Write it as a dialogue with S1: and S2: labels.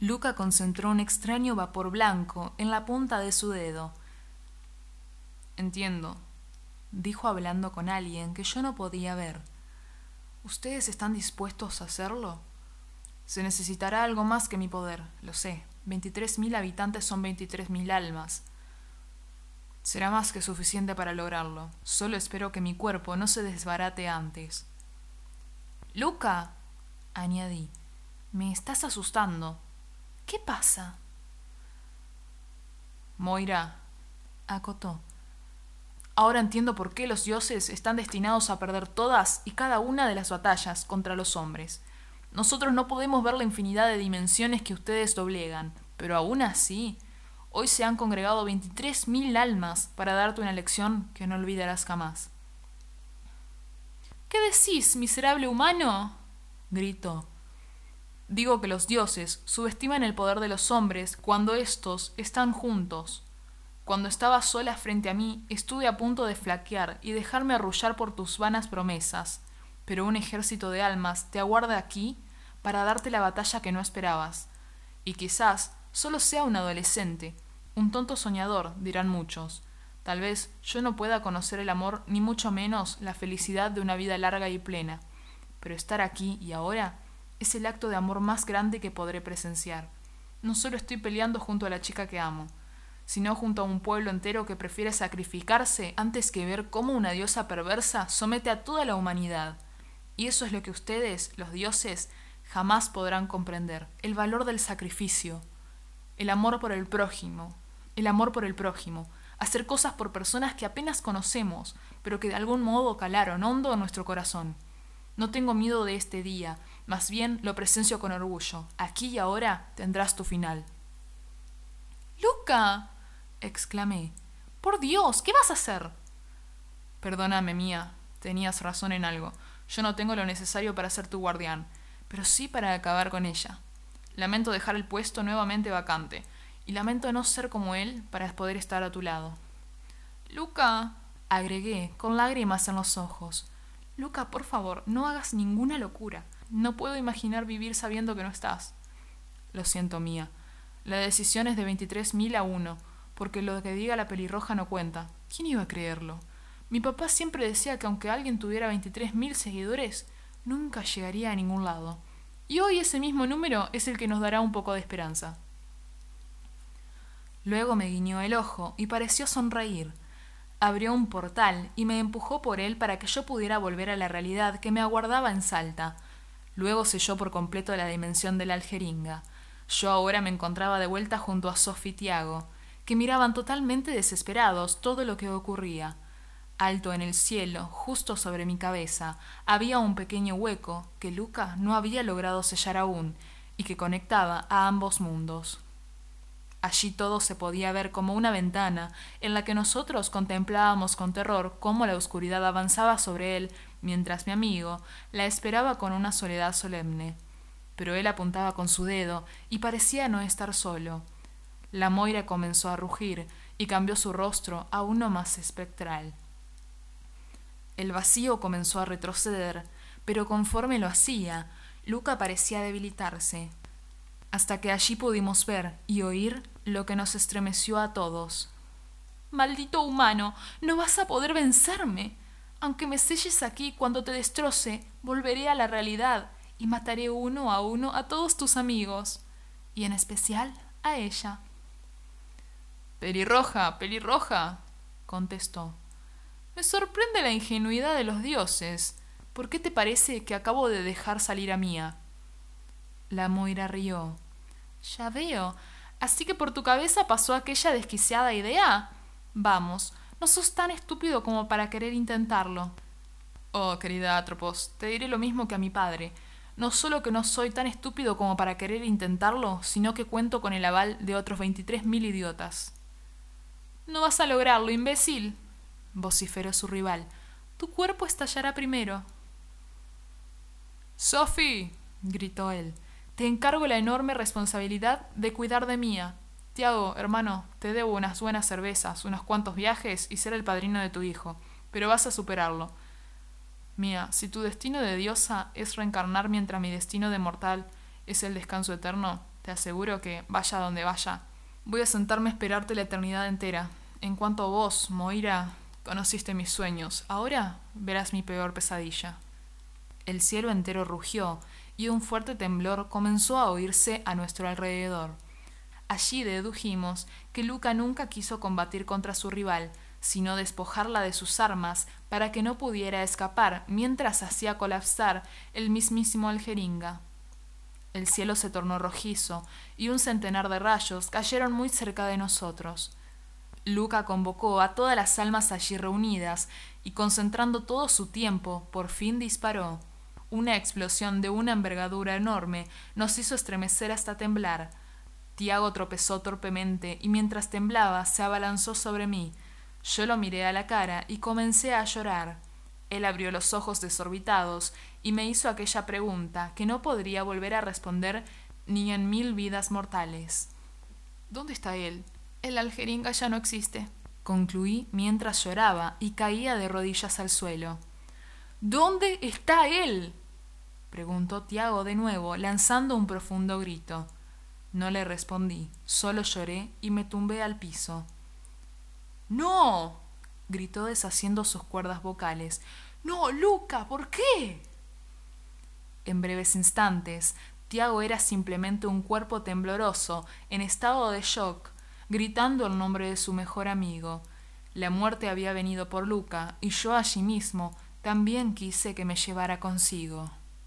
S1: Luca concentró un extraño vapor blanco en la punta de su dedo. Entiendo, dijo hablando con alguien que yo no podía ver. ¿Ustedes están dispuestos a hacerlo? Se necesitará algo más que mi poder, lo sé. Veintitrés mil habitantes son veintitrés mil almas. Será más que suficiente para lograrlo. Solo espero que mi cuerpo no se desbarate antes. Luca, añadí, me estás asustando. ¿Qué pasa? Moira, acotó. Ahora entiendo por qué los dioses están destinados a perder todas y cada una de las batallas contra los hombres. Nosotros no podemos ver la infinidad de dimensiones que ustedes doblegan, pero aún así, hoy se han congregado veintitrés mil almas para darte una lección que no olvidarás jamás. ¿Qué decís, miserable humano? gritó. Digo que los dioses subestiman el poder de los hombres cuando éstos están juntos. Cuando estaba sola frente a mí, estuve a punto de flaquear y dejarme arrullar por tus vanas promesas, pero un ejército de almas te aguarda aquí para darte la batalla que no esperabas. Y quizás solo sea un adolescente, un tonto soñador, dirán muchos. Tal vez yo no pueda conocer el amor ni mucho menos la felicidad de una vida larga y plena, pero estar aquí y ahora es el acto de amor más grande que podré presenciar. No solo estoy peleando junto a la chica que amo, sino junto a un pueblo entero que prefiere sacrificarse antes que ver cómo una diosa perversa somete a toda la humanidad. Y eso es lo que ustedes, los dioses, jamás podrán comprender, el valor del sacrificio, el amor por el prójimo, el amor por el prójimo, hacer cosas por personas que apenas conocemos, pero que de algún modo calaron hondo en nuestro corazón. No tengo miedo de este día, más bien lo presencio con orgullo. Aquí y ahora tendrás tu final. Luca. exclamé. Por Dios, ¿qué vas a hacer? Perdóname, mía. Tenías razón en algo. Yo no tengo lo necesario para ser tu guardián, pero sí para acabar con ella. Lamento dejar el puesto nuevamente vacante, y lamento no ser como él para poder estar a tu lado. Luca, agregué, con lágrimas en los ojos. Luca, por favor, no hagas ninguna locura. No puedo imaginar vivir sabiendo que no estás. Lo siento, mía. La decisión es de veintitrés mil a uno, porque lo que diga la pelirroja no cuenta. ¿Quién iba a creerlo? Mi papá siempre decía que aunque alguien tuviera veintitrés mil seguidores, nunca llegaría a ningún lado. Y hoy ese mismo número es el que nos dará un poco de esperanza. Luego me guiñó el ojo y pareció sonreír. Abrió un portal y me empujó por él para que yo pudiera volver a la realidad que me aguardaba en Salta, Luego selló por completo la dimensión de la aljeringa. Yo ahora me encontraba de vuelta junto a Sophie y Tiago, que miraban totalmente desesperados todo lo que ocurría. Alto en el cielo, justo sobre mi cabeza, había un pequeño hueco que Luca no había logrado sellar aún y que conectaba a ambos mundos. Allí todo se podía ver como una ventana en la que nosotros contemplábamos con terror cómo la oscuridad avanzaba sobre él mientras mi amigo la esperaba con una soledad solemne. Pero él apuntaba con su dedo y parecía no estar solo. La Moira comenzó a rugir y cambió su rostro a uno más espectral. El vacío comenzó a retroceder, pero conforme lo hacía, Luca parecía debilitarse, hasta que allí pudimos ver y oír lo que nos estremeció a todos. Maldito humano, no vas a poder vencerme. Aunque me selles aquí cuando te destroce, volveré a la realidad y mataré uno a uno a todos tus amigos, y en especial a ella. Pelirroja, pelirroja, contestó. Me sorprende la ingenuidad de los dioses. ¿Por qué te parece que acabo de dejar salir a Mía? La Moira rió. Ya veo. Así que por tu cabeza pasó aquella desquiciada idea. Vamos, no sos tan estúpido como para querer intentarlo. Oh, querida Atropos, te diré lo mismo que a mi padre. No solo que no soy tan estúpido como para querer intentarlo, sino que cuento con el aval de otros veintitrés mil idiotas. No vas a lograrlo, imbécil, vociferó su rival. Tu cuerpo estallará primero. Sophie, gritó él, te encargo la enorme responsabilidad de cuidar de Mía. Tiago, hermano, te debo unas buenas cervezas, unos cuantos viajes y ser el padrino de tu hijo, pero vas a superarlo. Mía, si tu destino de diosa es reencarnar mientras mi destino de mortal es el descanso eterno, te aseguro que, vaya donde vaya, voy a sentarme a esperarte la eternidad entera. En cuanto a vos, Moira, conociste mis sueños. Ahora verás mi peor pesadilla. El cielo entero rugió y un fuerte temblor comenzó a oírse a nuestro alrededor. Allí dedujimos que Luca nunca quiso combatir contra su rival, sino despojarla de sus armas para que no pudiera escapar mientras hacía colapsar el mismísimo aljeringa. El cielo se tornó rojizo y un centenar de rayos cayeron muy cerca de nosotros. Luca convocó a todas las almas allí reunidas y concentrando todo su tiempo, por fin disparó. Una explosión de una envergadura enorme nos hizo estremecer hasta temblar. Tiago tropezó torpemente y mientras temblaba se abalanzó sobre mí, yo lo miré a la cara y comencé a llorar. Él abrió los ojos desorbitados y me hizo aquella pregunta que no podría volver a responder ni en mil vidas mortales. ¿Dónde está él? El aljeringa ya no existe, concluí mientras lloraba y caía de rodillas al suelo. ¿Dónde está él? Preguntó Tiago de nuevo, lanzando un profundo grito. No le respondí, solo lloré y me tumbé al piso. No. gritó deshaciendo sus cuerdas vocales. No, Luca, ¿por qué? En breves instantes, Tiago era simplemente un cuerpo tembloroso, en estado de shock, gritando el nombre de su mejor amigo. La muerte había venido por Luca, y yo allí mismo también quise que me llevara consigo.